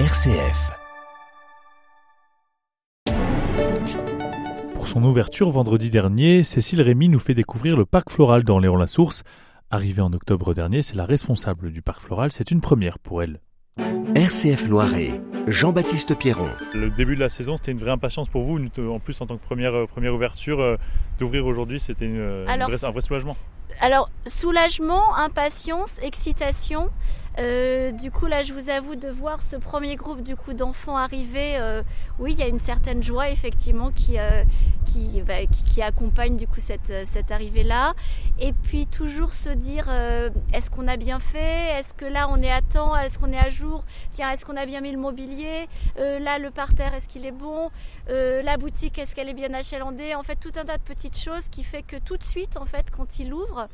RCF. Pour son ouverture vendredi dernier, Cécile Rémy nous fait découvrir le parc floral dans Léon-la-Source. Arrivée en octobre dernier, c'est la responsable du parc floral, c'est une première pour elle. RCF Loiret, Jean-Baptiste Pierron. Le début de la saison, c'était une vraie impatience pour vous, en plus en tant que première, euh, première ouverture, euh, d'ouvrir aujourd'hui, c'était euh, un vrai soulagement. Alors, soulagement, impatience, excitation. Euh, du coup, là, je vous avoue de voir ce premier groupe du coup d'enfants arriver. euh, oui, il y a une certaine joie effectivement qui euh, qui, accompagne du coup cette euh, cette arrivée là. Et puis toujours se dire euh, est-ce qu'on a bien fait? Est-ce que là on est à temps? Est-ce qu'on est à jour? Tiens, est-ce qu'on a bien mis le mobilier? Euh, Là, le parterre, est-ce qu'il est bon? Euh, La boutique, est-ce qu'elle est bien achalandée? En fait, tout un tas de petites choses qui fait que tout de suite, en fait, quand il ouvre,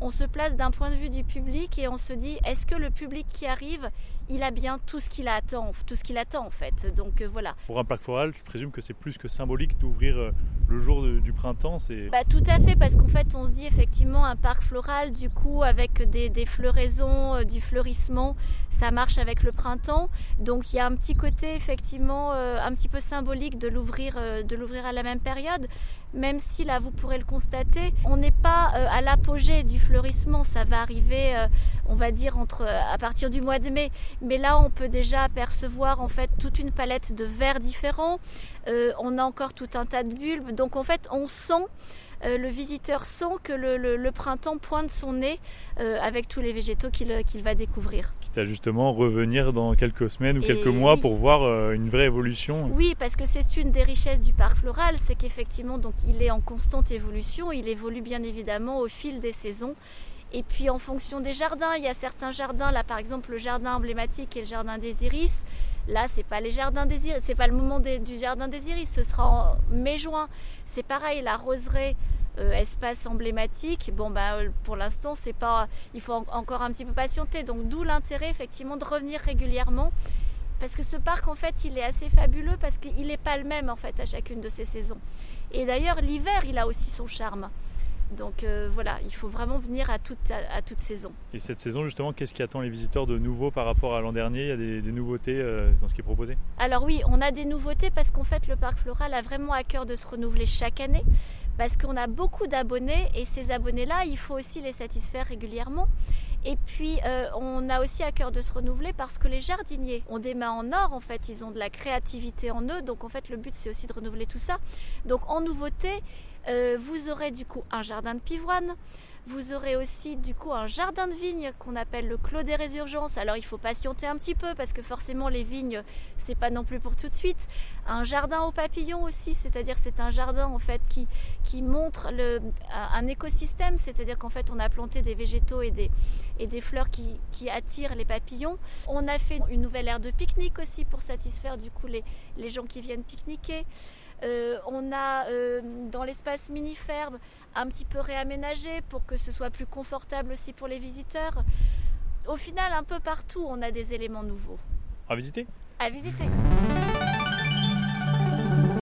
on se place d'un point de vue du public et on se dit est-ce que le public qui arrive, il a bien tout ce qu'il attend, tout ce qu'il attend en fait. Donc euh, voilà. Pour un parc floral, je présume que c'est plus que symbolique d'ouvrir euh, le jour de- du printemps. C'est Bah, tout à fait, parce qu'en fait, on se dit effectivement un parc floral, du coup, avec des, des floraisons, euh, du fleurissement, ça marche avec le printemps. Donc, il y a un petit côté effectivement euh, un petit peu symbolique de l'ouvrir, euh, de l'ouvrir à la même période. Même si là, vous pourrez le constater, on n'est pas euh, à l'apogée du fleurissement. Ça va arriver, on va dire, entre à partir du mois de mai. Mais là, on peut déjà apercevoir en fait toute une palette de verts différents. On a encore tout un tas de bulbes. Donc en fait, on sent, euh, le visiteur sent que le, le- le printemps pointe son nez euh, avec tous les végétaux qu'il qu'il va découvrir. quitte à justement revenir dans quelques semaines ou Et quelques mois oui. pour voir euh, une vraie évolution. Oui, parce que c'est une des richesses du parc floral, c'est qu'effectivement, donc, il est en constante évolution. Il évolue bien évidemment au fil des saisons. Et puis en fonction des jardins, il y a certains jardins, là par exemple le jardin emblématique et le jardin des iris. Là, c'est pas les jardins des iris, c'est pas le moment des- du jardin des iris, ce sera en mai-juin. C'est pareil, la roseraie, euh, espace emblématique. Bon, bah euh, pour l'instant, c'est pas, il faut en- encore un petit peu patienter. Donc d'où l'intérêt effectivement de revenir régulièrement parce que ce parc en fait il est assez fabuleux parce qu'il n'est pas le même en fait à chacune de ces saisons. Et d'ailleurs l'hiver il a aussi son charme. Donc euh, voilà, il faut vraiment venir à toute, à, à toute saison. Et cette saison, justement, qu'est-ce qui attend les visiteurs de nouveau par rapport à l'an dernier? Il y a des, des nouveautés euh, dans ce qui est proposé? Alors oui, on a des nouveautés parce qu'en fait le parc floral a vraiment à cœur de se renouveler chaque année parce qu'on a beaucoup d'abonnés et ces abonnés-là, il faut aussi les satisfaire régulièrement. Et puis euh, on a aussi à cœur de se renouveler parce que les jardiniers ont des mains en or en fait, ils ont de la créativité en eux. Donc en fait le but c'est aussi de renouveler tout ça. Donc en nouveauté, euh, vous aurez du coup un jardin de pivoine. Vous aurez aussi du coup un jardin de vignes qu'on appelle le Clos des Résurgences. Alors il faut patienter un petit peu parce que forcément les vignes c'est pas non plus pour tout de suite. Un jardin aux papillons aussi, c'est-à-dire c'est un jardin en fait qui, qui montre un écosystème, c'est-à-dire qu'en fait on a planté des végétaux et des, et des fleurs qui, qui attirent les papillons. On a fait une nouvelle aire de pique-nique aussi pour satisfaire du coup les, les gens qui viennent pique-niquer. Euh, on a euh, dans l'espace mini-ferme un petit peu réaménagé pour que ce soit plus confortable aussi pour les visiteurs. Au final, un peu partout, on a des éléments nouveaux À visiter? À visiter.